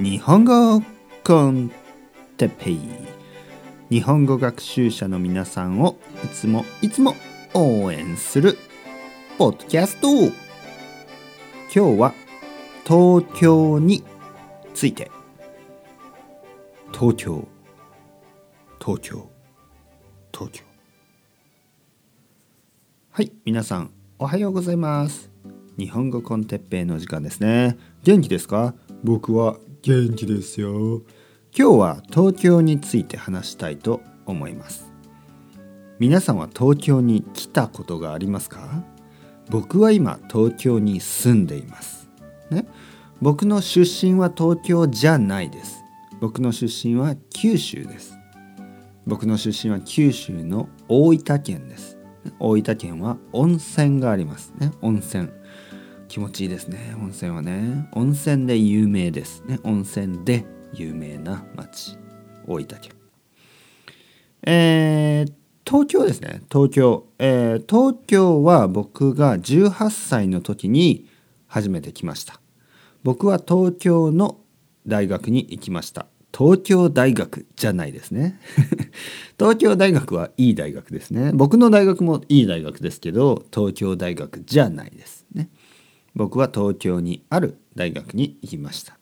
日本語コンテペイ。日本語学習者の皆さんをいつもいつも応援するポッドキャスト。今日は東京について。東京。東京。東京。はい皆さんおはようございます。日本語コンテッペイの時間ですね。元気ですか？僕は元気ですよ。今日は東京について話したいと思います。皆さんは東京に来たことがありますか？僕は今東京に住んでいます。ね？僕の出身は東京じゃないです。僕の出身は九州です。僕の出身は九州の大分県です。大分県は温泉があります。ね？温泉。気持ちいいですね。温泉はね。温泉で有名ですね。温泉で有名な町。大分県。えー、東京ですね。東京、えー、東京は僕が18歳の時に初めて来ました。僕は東京の大学に行きました。東京大学じゃないですね。東京大学はいい大学ですね。僕の大学もいい大学ですけど東京大学じゃないです。僕は東京にある大学に行きました。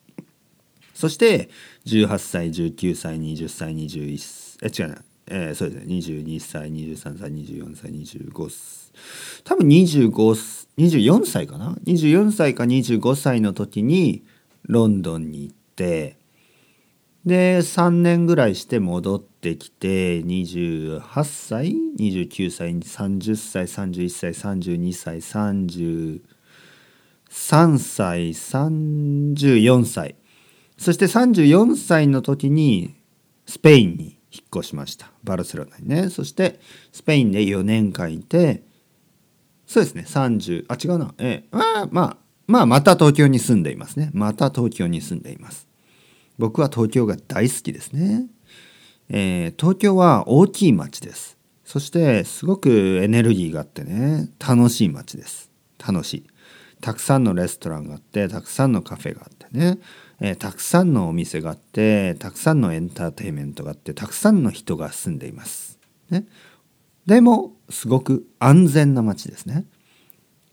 そして18歳19歳20歳21え違うな、えー、そうですね。22歳23歳24歳25歳。多分25 24歳かな？24歳か25歳の時にロンドンに行ってで3年ぐらいして戻ってきて28歳29歳30歳31歳32歳30 3歳34歳。そして34歳の時にスペインに引っ越しました。バルセロナにね。そしてスペインで4年間いてそうですね30あ違うな。えまあまあまあまた東京に住んでいますね。また東京に住んでいます。僕は東京が大好きですね、えー、東京は大きい町です。そしてすごくエネルギーがあってね楽しい町です。楽しい。たくさんのレストランがあってたくさんのカフェがあってね、えー、たくさんのお店があってたくさんのエンターテインメントがあってたくさんの人が住んでいます。ね、でもすごく安全な街ですね。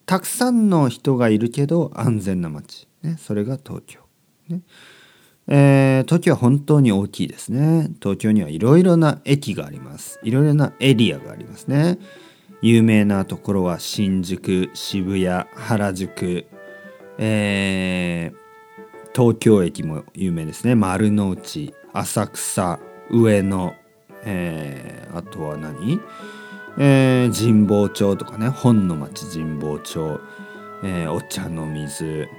たくさんの人がいるけど安全な街、ね、それが東京。ねえー、東京は本当に大きいですね。東京にはいろいろな駅があります。いろいろなエリアがありますね。有名なところは新宿渋谷原宿、えー、東京駅も有名ですね。丸の内浅草上野、えー、あとは何、えー、神保町とかね。本の町神保町、え、お茶の水、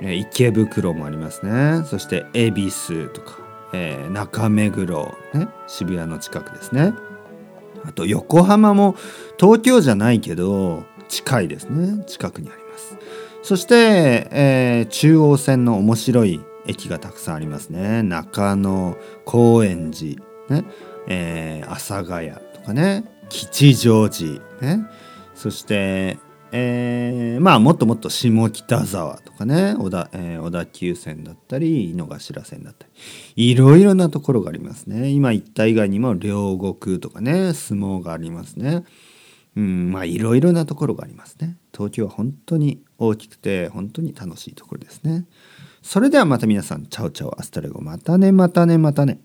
え、池袋もありますね。そして恵比寿とか、え、中目黒、ね、渋谷の近くですね。あと横浜も東京じゃないけど近いですね。近くにあります。そして、えー、中央線の面白い駅がたくさんありますね。中野高円寺ね、えー、阿佐ヶ谷とかね。吉祥寺ね。そしてえー、まあもっともっと下北沢とかね小田,、えー、小田急線だったり井の頭線だったりいろいろなところがありますね。今言った以外にも両国とかね相撲がありますね。うんまあいろいろなところがありますね。東京は本当に大きくて本当に楽しいところですね。それではまた皆さんチャオチャオアスタレゴまたねまたねまたね。